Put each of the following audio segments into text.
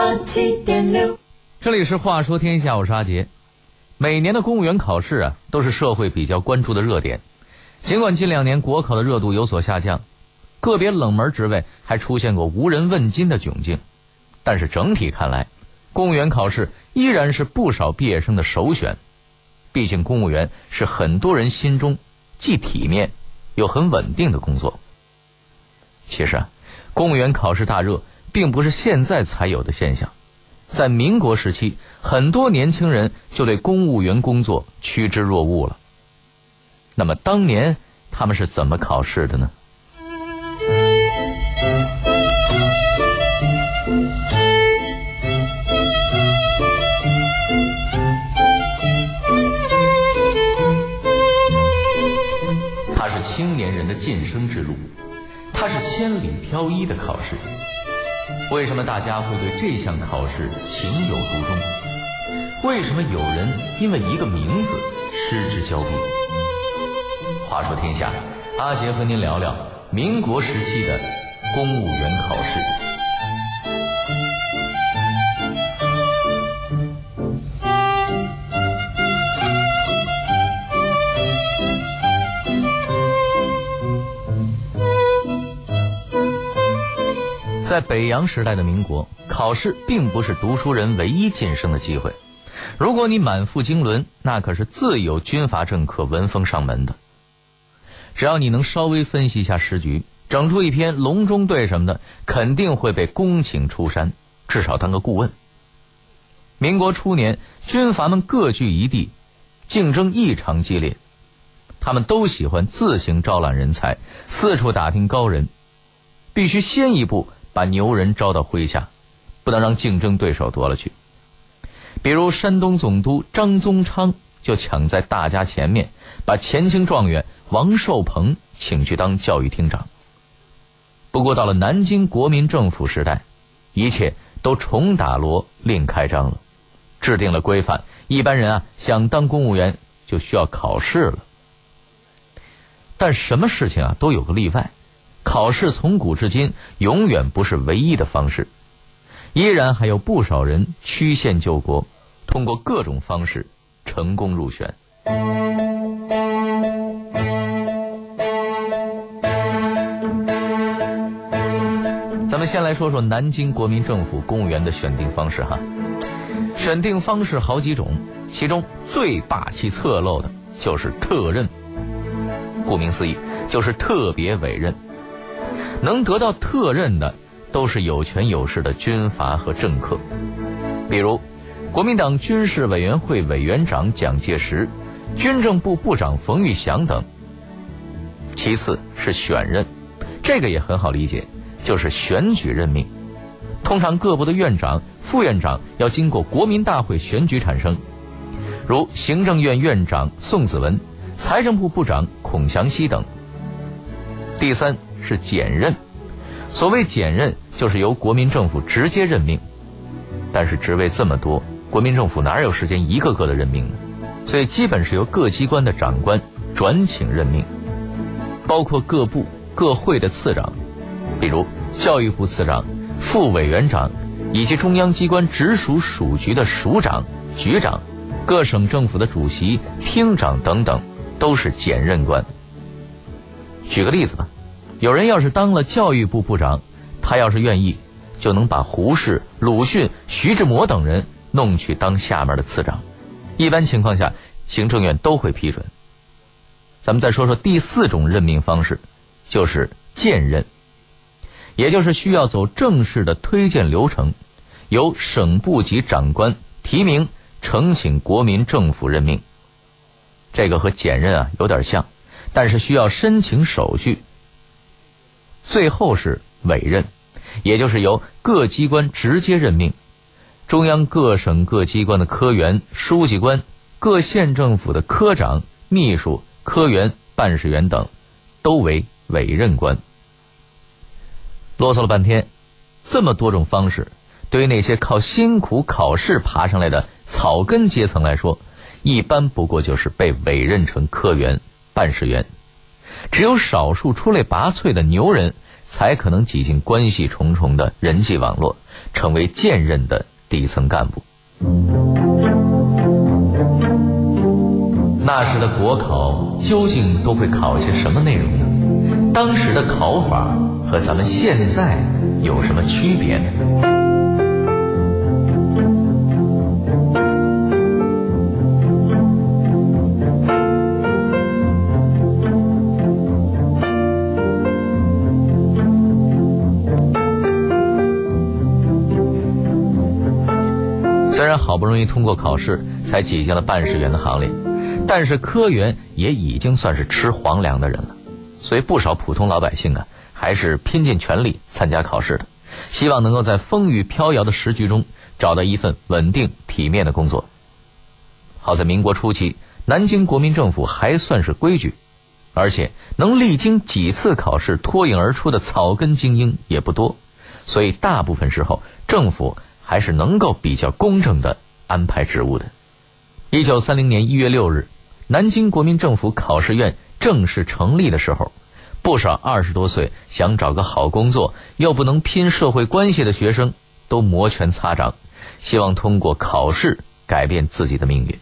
八七点六。这里是《话说天下》，我是阿杰。每年的公务员考试啊，都是社会比较关注的热点。尽管近两年国考的热度有所下降，个别冷门职位还出现过无人问津的窘境，但是整体看来，公务员考试依然是不少毕业生的首选。毕竟，公务员是很多人心中既体面又很稳定的工作。其实啊，公务员考试大热并不是现在才有的现象。在民国时期，很多年轻人就对公务员工作趋之若鹜了。那么，当年他们是怎么考试的呢？它是青年人的晋升之路，它是千里挑一的考试。为什么大家会对这项考试情有独钟？为什么有人因为一个名字失之交臂？话说天下，阿杰和您聊聊民国时期的公务员考试。在北洋时代的民国，考试并不是读书人唯一晋升的机会。如果你满腹经纶，那可是自有军阀政客闻风上门的。只要你能稍微分析一下时局，整出一篇隆中对什么的，肯定会被恭请出山，至少当个顾问。民国初年，军阀们各据一地，竞争异常激烈，他们都喜欢自行招揽人才，四处打听高人，必须先一步。把牛人招到麾下，不能让竞争对手夺了去。比如山东总督张宗昌就抢在大家前面，把前清状元王寿鹏请去当教育厅长。不过到了南京国民政府时代，一切都重打锣另开张了，制定了规范。一般人啊想当公务员就需要考试了。但什么事情啊都有个例外。考试从古至今永远不是唯一的方式，依然还有不少人曲线救国，通过各种方式成功入选。咱们先来说说南京国民政府公务员的选定方式哈，选定方式好几种，其中最霸气侧漏的就是特任，顾名思义就是特别委任。能得到特任的，都是有权有势的军阀和政客，比如国民党军事委员会委员长蒋介石、军政部部长冯玉祥等。其次是选任，这个也很好理解，就是选举任命。通常各部的院长、副院长要经过国民大会选举产生，如行政院院长宋子文、财政部部长孔祥熙等。第三。是简任，所谓简任，就是由国民政府直接任命。但是职位这么多，国民政府哪有时间一个个的任命呢？所以基本是由各机关的长官转请任命，包括各部各会的次长，比如教育部次长、副委员长，以及中央机关直属署局的署长、局长，各省政府的主席、厅长等等，都是简任官。举个例子吧。有人要是当了教育部部长，他要是愿意，就能把胡适、鲁迅、徐志摩等人弄去当下面的次长。一般情况下，行政院都会批准。咱们再说说第四种任命方式，就是荐任，也就是需要走正式的推荐流程，由省部级长官提名呈请国民政府任命。这个和简任啊有点像，但是需要申请手续。最后是委任，也就是由各机关直接任命，中央各省各机关的科员、书记官，各县政府的科长、秘书、科员、办事员等，都为委任官。啰嗦了半天，这么多种方式，对于那些靠辛苦考试爬上来的草根阶层来说，一般不过就是被委任成科员、办事员。只有少数出类拔萃的牛人，才可能挤进关系重重的人际网络，成为荐任的底层干部。那时的国考究竟都会考些什么内容呢？当时的考法和咱们现在有什么区别呢？好不容易通过考试，才挤进了办事员的行列，但是科员也已经算是吃皇粮的人了，所以不少普通老百姓啊，还是拼尽全力参加考试的，希望能够在风雨飘摇的时局中找到一份稳定体面的工作。好在民国初期，南京国民政府还算是规矩，而且能历经几次考试脱颖而出的草根精英也不多，所以大部分时候政府。还是能够比较公正的安排职务的。一九三零年一月六日，南京国民政府考试院正式成立的时候，不少二十多岁想找个好工作又不能拼社会关系的学生，都摩拳擦掌，希望通过考试改变自己的命运。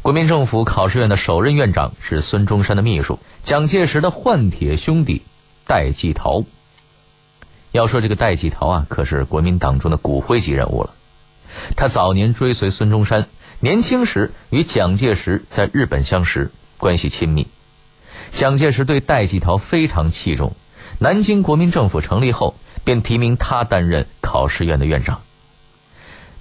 国民政府考试院的首任院长是孙中山的秘书，蒋介石的换铁兄弟戴季陶。要说这个戴季陶啊，可是国民党中的骨灰级人物了。他早年追随孙中山，年轻时与蒋介石在日本相识，关系亲密。蒋介石对戴季陶非常器重，南京国民政府成立后，便提名他担任考试院的院长。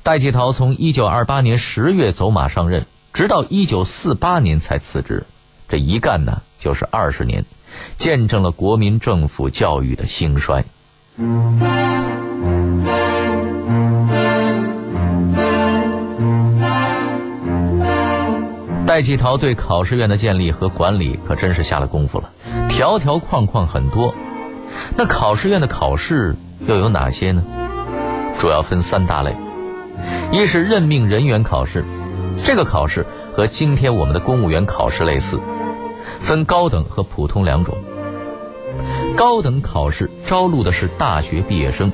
戴季陶从1928年10月走马上任，直到1948年才辞职，这一干呢就是二十年，见证了国民政府教育的兴衰。戴季陶对考试院的建立和管理可真是下了功夫了，条条框框很多。那考试院的考试又有哪些呢？主要分三大类：一是任命人员考试，这个考试和今天我们的公务员考试类似，分高等和普通两种。高等考试招录的是大学毕业生，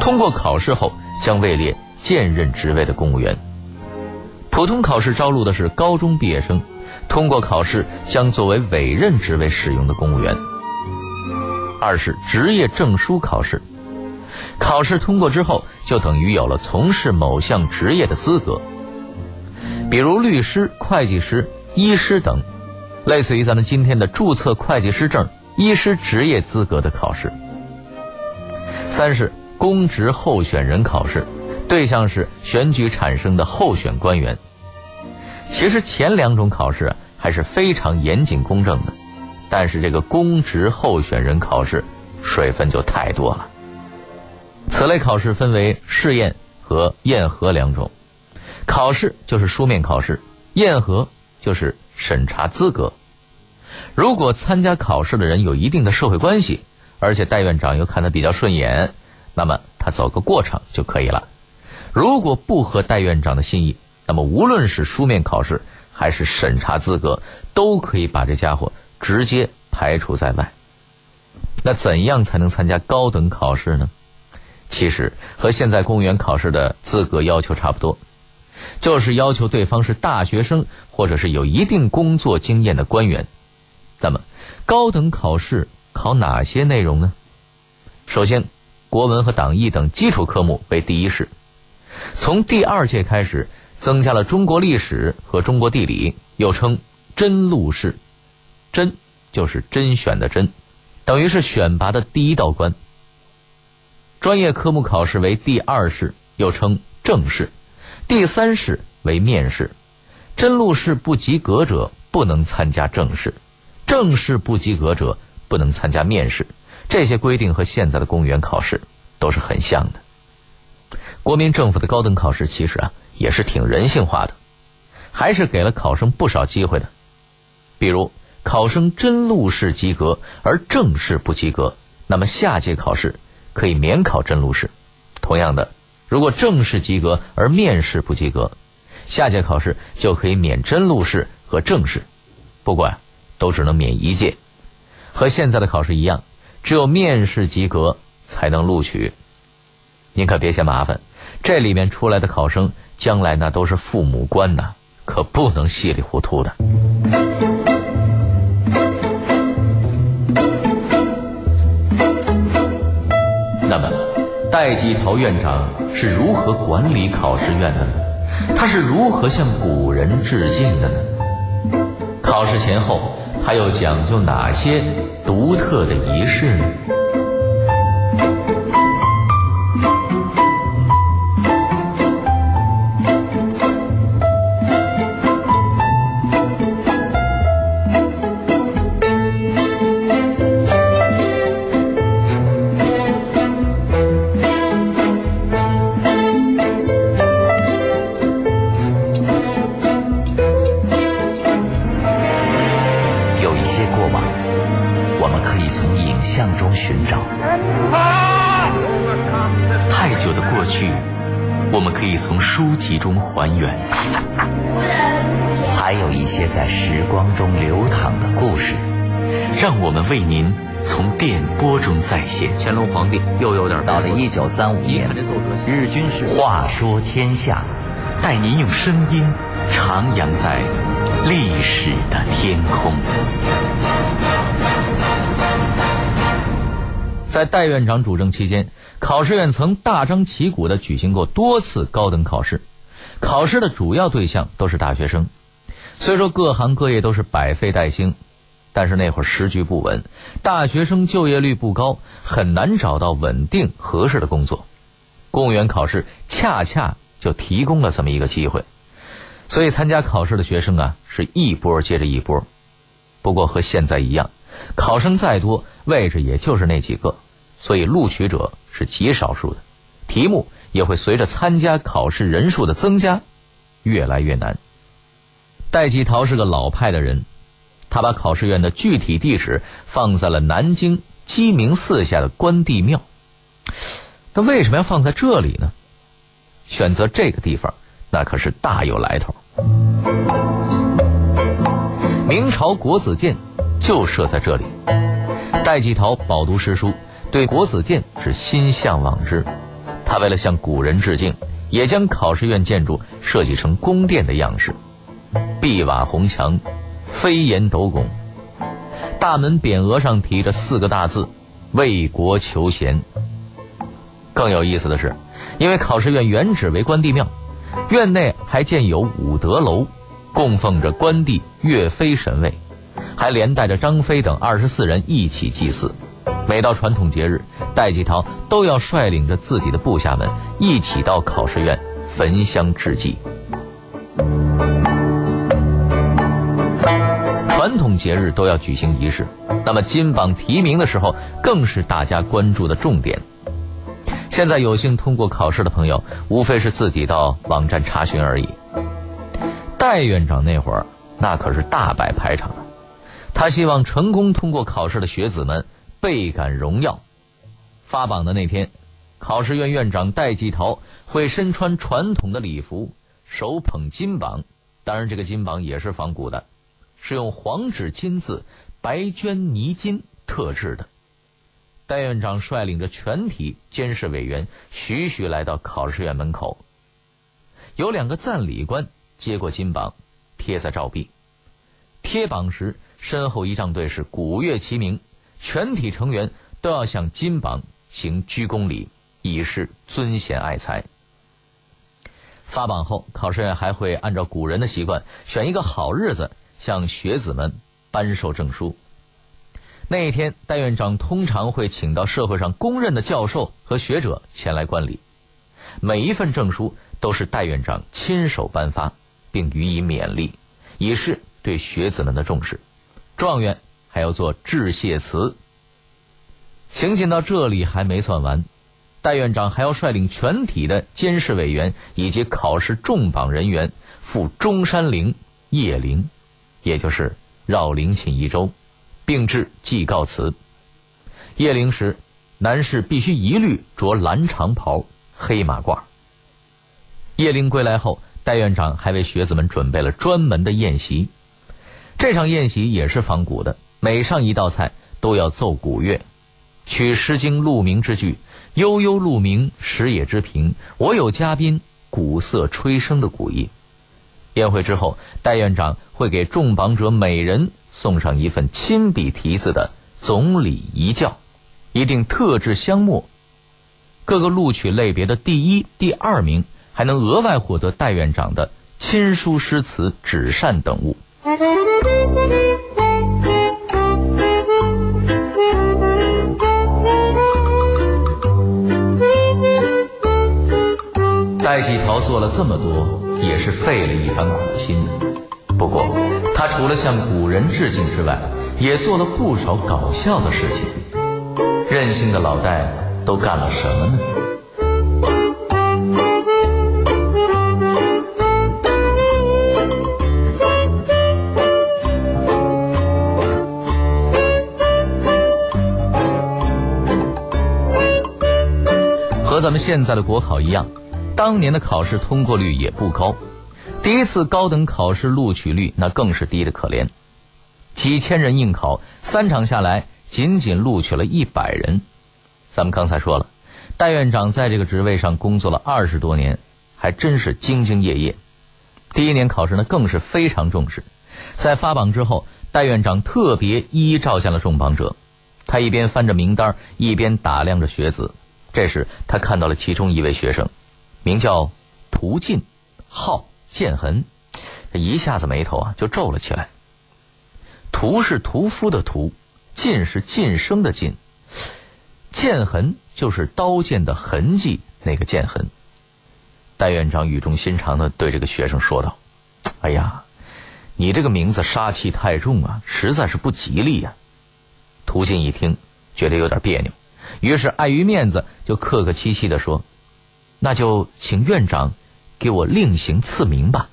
通过考试后将位列现任职位的公务员；普通考试招录的是高中毕业生，通过考试将作为委任职位使用的公务员。二是职业证书考试，考试通过之后就等于有了从事某项职业的资格，比如律师、会计师、医师等，类似于咱们今天的注册会计师证。医师职业资格的考试。三是公职候选人考试，对象是选举产生的候选官员。其实前两种考试还是非常严谨公正的，但是这个公职候选人考试水分就太多了。此类考试分为试验和验核两种，考试就是书面考试，验核就是审查资格。如果参加考试的人有一定的社会关系，而且戴院长又看他比较顺眼，那么他走个过场就可以了。如果不合戴院长的心意，那么无论是书面考试还是审查资格，都可以把这家伙直接排除在外。那怎样才能参加高等考试呢？其实和现在公务员考试的资格要求差不多，就是要求对方是大学生或者是有一定工作经验的官员。那么，高等考试考哪些内容呢？首先，国文和党义等基础科目为第一试。从第二届开始，增加了中国历史和中国地理，又称真录试。真就是甄选的甄，等于是选拔的第一道关。专业科目考试为第二试，又称正试。第三试为面试。真录试不及格者不能参加正试。正式不及格者不能参加面试，这些规定和现在的公务员考试都是很像的。国民政府的高等考试其实啊也是挺人性化的，还是给了考生不少机会的。比如考生真录试及格而正式不及格，那么下届考试可以免考真录试。同样的，如果正式及格而面试不及格，下届考试就可以免真录试和正式。不过呀。都只能免一届，和现在的考试一样，只有面试及格才能录取。您可别嫌麻烦，这里面出来的考生将来那都是父母官呐，可不能稀里糊涂的。那么，戴季陶院长是如何管理考试院的呢？他是如何向古人致敬的呢？考试前后，他又讲究哪些独特的仪式呢？还原，还有一些在时光中流淌的故事，让我们为您从电波中再现。乾隆皇帝又有点到了一九三五年，日军是话说天下，带您用声音徜徉在历史的天空。在戴院长主政期间，考试院曾大张旗鼓地举行过多次高等考试。考试的主要对象都是大学生，虽说各行各业都是百废待兴，但是那会儿时局不稳，大学生就业率不高，很难找到稳定合适的工作。公务员考试恰恰就提供了这么一个机会，所以参加考试的学生啊是一波接着一波。不过和现在一样，考生再多，位置也就是那几个，所以录取者是极少数的，题目。也会随着参加考试人数的增加，越来越难。戴季陶是个老派的人，他把考试院的具体地址放在了南京鸡鸣寺下的关帝庙。他为什么要放在这里呢？选择这个地方，那可是大有来头。明朝国子监就设在这里。戴季陶饱读诗书，对国子监是心向往之。他为了向古人致敬，也将考试院建筑设计成宫殿的样式，碧瓦红墙，飞檐斗拱，大门匾额上题着四个大字“为国求贤”。更有意思的是，因为考试院原址为关帝庙，院内还建有武德楼，供奉着关帝、岳飞神位，还连带着张飞等二十四人一起祭祀。每到传统节日，戴季陶都要率领着自己的部下们一起到考试院焚香致祭。传统节日都要举行仪式，那么金榜题名的时候更是大家关注的重点。现在有幸通过考试的朋友，无非是自己到网站查询而已。戴院长那会儿，那可是大摆排场啊！他希望成功通过考试的学子们。倍感荣耀。发榜的那天，考试院院长戴季陶会身穿传统的礼服，手捧金榜。当然，这个金榜也是仿古的，是用黄纸金字、白绢泥金特制的。戴院长率领着全体监视委员，徐徐来到考试院门口。有两个赞礼官接过金榜，贴在照壁。贴榜时，身后仪仗队是鼓乐齐鸣。全体成员都要向金榜行鞠躬礼，以示尊贤爱才。发榜后，考试院还会按照古人的习惯，选一个好日子向学子们颁授证书。那一天，戴院长通常会请到社会上公认的教授和学者前来观礼，每一份证书都是戴院长亲手颁发，并予以勉励，以示对学子们的重视。状元。还要做致谢词。行进到这里还没算完，戴院长还要率领全体的监视委员以及考试重榜人员赴中山陵谒陵，也就是绕陵寝一周，并致祭告词。谒陵时，男士必须一律着蓝长袍、黑马褂。谒陵归来后，戴院长还为学子们准备了专门的宴席。这场宴席也是仿古的。每上一道菜都要奏古乐，取《诗经·鹿鸣》之句：“悠悠鹿鸣，食野之苹。我有嘉宾，鼓瑟吹笙的古意。宴会之后，戴院长会给中榜者每人送上一份亲笔题字的总理遗教，一定特制香墨。各个录取类别的第一、第二名还能额外获得戴院长的亲书、诗词、纸扇等物。戴季陶做了这么多，也是费了一番苦心的。不过，他除了向古人致敬之外，也做了不少搞笑的事情。任性的老戴都干了什么呢？和咱们现在的国考一样。当年的考试通过率也不高，第一次高等考试录取率那更是低的可怜，几千人应考，三场下来仅仅录取了一百人。咱们刚才说了，戴院长在这个职位上工作了二十多年，还真是兢兢业业。第一年考试呢更是非常重视，在发榜之后，戴院长特别一一召见了中榜者，他一边翻着名单，一边打量着学子。这时他看到了其中一位学生。名叫涂进，号建恒，这一下子眉头啊就皱了起来。屠是屠夫的屠，晋是晋升的晋，剑痕就是刀剑的痕迹那个剑痕。戴院长语重心长的对这个学生说道：“哎呀，你这个名字杀气太重啊，实在是不吉利呀。”涂进一听，觉得有点别扭，于是碍于面子，就客客气气的说。那就请院长给我另行赐名吧。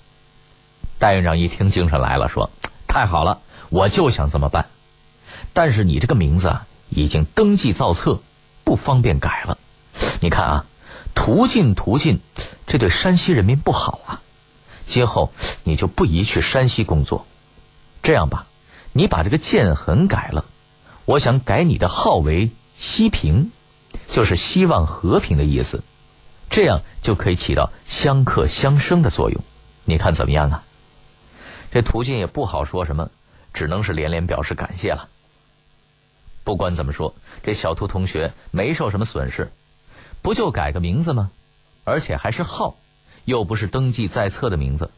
戴院长一听精神来了，说：“太好了，我就想这么办。但是你这个名字啊，已经登记造册，不方便改了。你看啊，途径途径，这对山西人民不好啊。今后你就不宜去山西工作。这样吧，你把这个建痕改了，我想改你的号为西平，就是希望和平的意思。”这样就可以起到相克相生的作用，你看怎么样啊？这途径也不好说什么，只能是连连表示感谢了。不管怎么说，这小涂同学没受什么损失，不就改个名字吗？而且还是号，又不是登记在册的名字。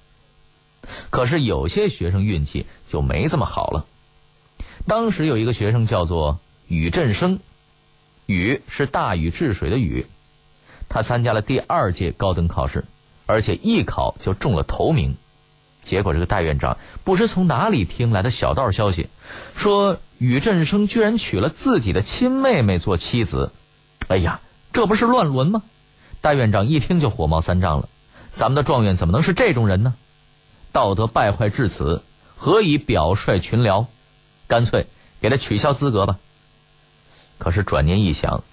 可是有些学生运气就没这么好了。当时有一个学生叫做宇振生，禹是大禹治水的禹。他参加了第二届高等考试，而且一考就中了头名。结果这个戴院长不知从哪里听来的小道消息，说宇振生居然娶了自己的亲妹妹做妻子。哎呀，这不是乱伦吗？戴院长一听就火冒三丈了。咱们的状元怎么能是这种人呢？道德败坏至此，何以表率群僚？干脆给他取消资格吧。可是转念一想。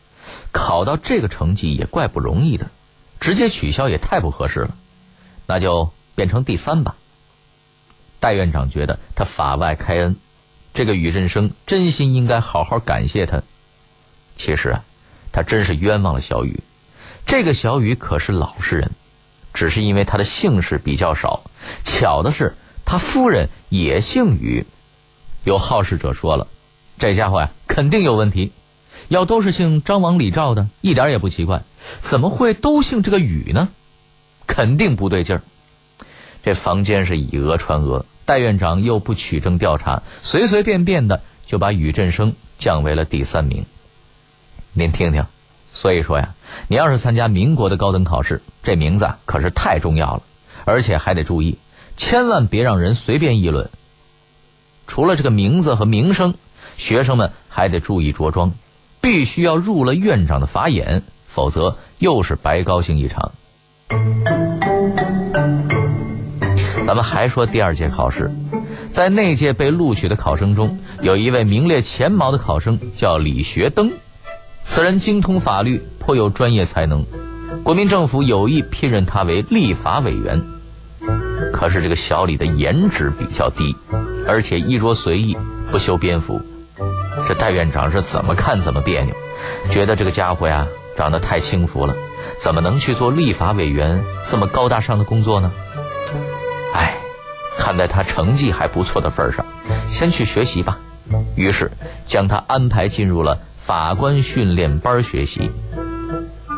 考到这个成绩也怪不容易的，直接取消也太不合适了，那就变成第三吧。戴院长觉得他法外开恩，这个宇振生真心应该好好感谢他。其实啊，他真是冤枉了小雨。这个小雨可是老实人，只是因为他的姓氏比较少。巧的是，他夫人也姓宇。有好事者说了，这家伙呀，肯定有问题。要都是姓张王李赵的，一点也不奇怪。怎么会都姓这个宇呢？肯定不对劲儿。这房间是以讹传讹，戴院长又不取证调查，随随便便的就把宇振生降为了第三名。您听听，所以说呀，你要是参加民国的高等考试，这名字可是太重要了，而且还得注意，千万别让人随便议论。除了这个名字和名声，学生们还得注意着装。必须要入了院长的法眼，否则又是白高兴一场。咱们还说第二届考试，在那届被录取的考生中，有一位名列前茅的考生叫李学登，此人精通法律，颇有专业才能，国民政府有意聘任他为立法委员。可是这个小李的颜值比较低，而且衣着随意，不修边幅。这戴院长是怎么看怎么别扭，觉得这个家伙呀，长得太轻浮了，怎么能去做立法委员这么高大上的工作呢？哎，看在他成绩还不错的份上，先去学习吧。于是将他安排进入了法官训练班学习。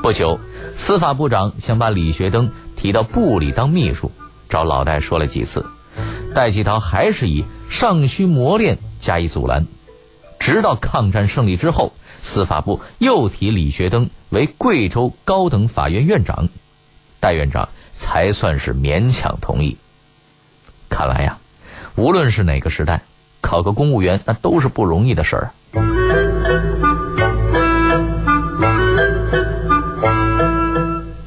不久，司法部长想把李学登提到部里当秘书，找老戴说了几次，戴季陶还是以尚需磨练加以阻拦。直到抗战胜利之后，司法部又提李学登为贵州高等法院院长，戴院长才算是勉强同意。看来呀，无论是哪个时代，考个公务员那都是不容易的事儿。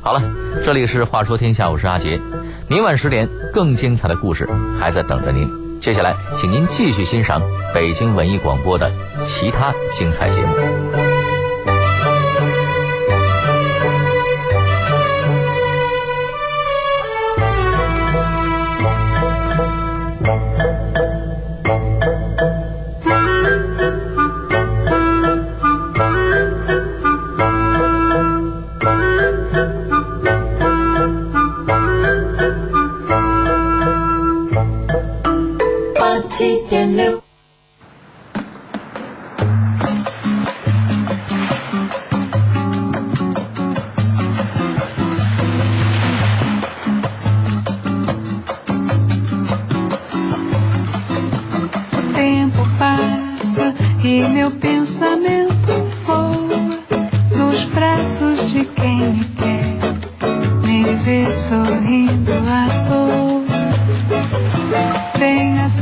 好了，这里是《话说天下》，我是阿杰。明晚十点，更精彩的故事还在等着您。接下来，请您继续欣赏北京文艺广播的其他精彩节目。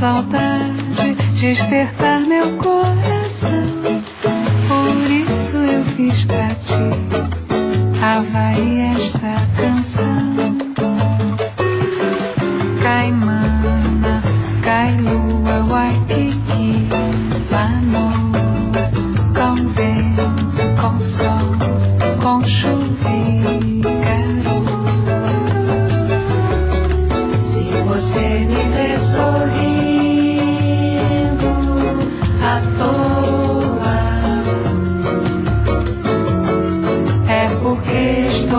Saudade despertar meu coração.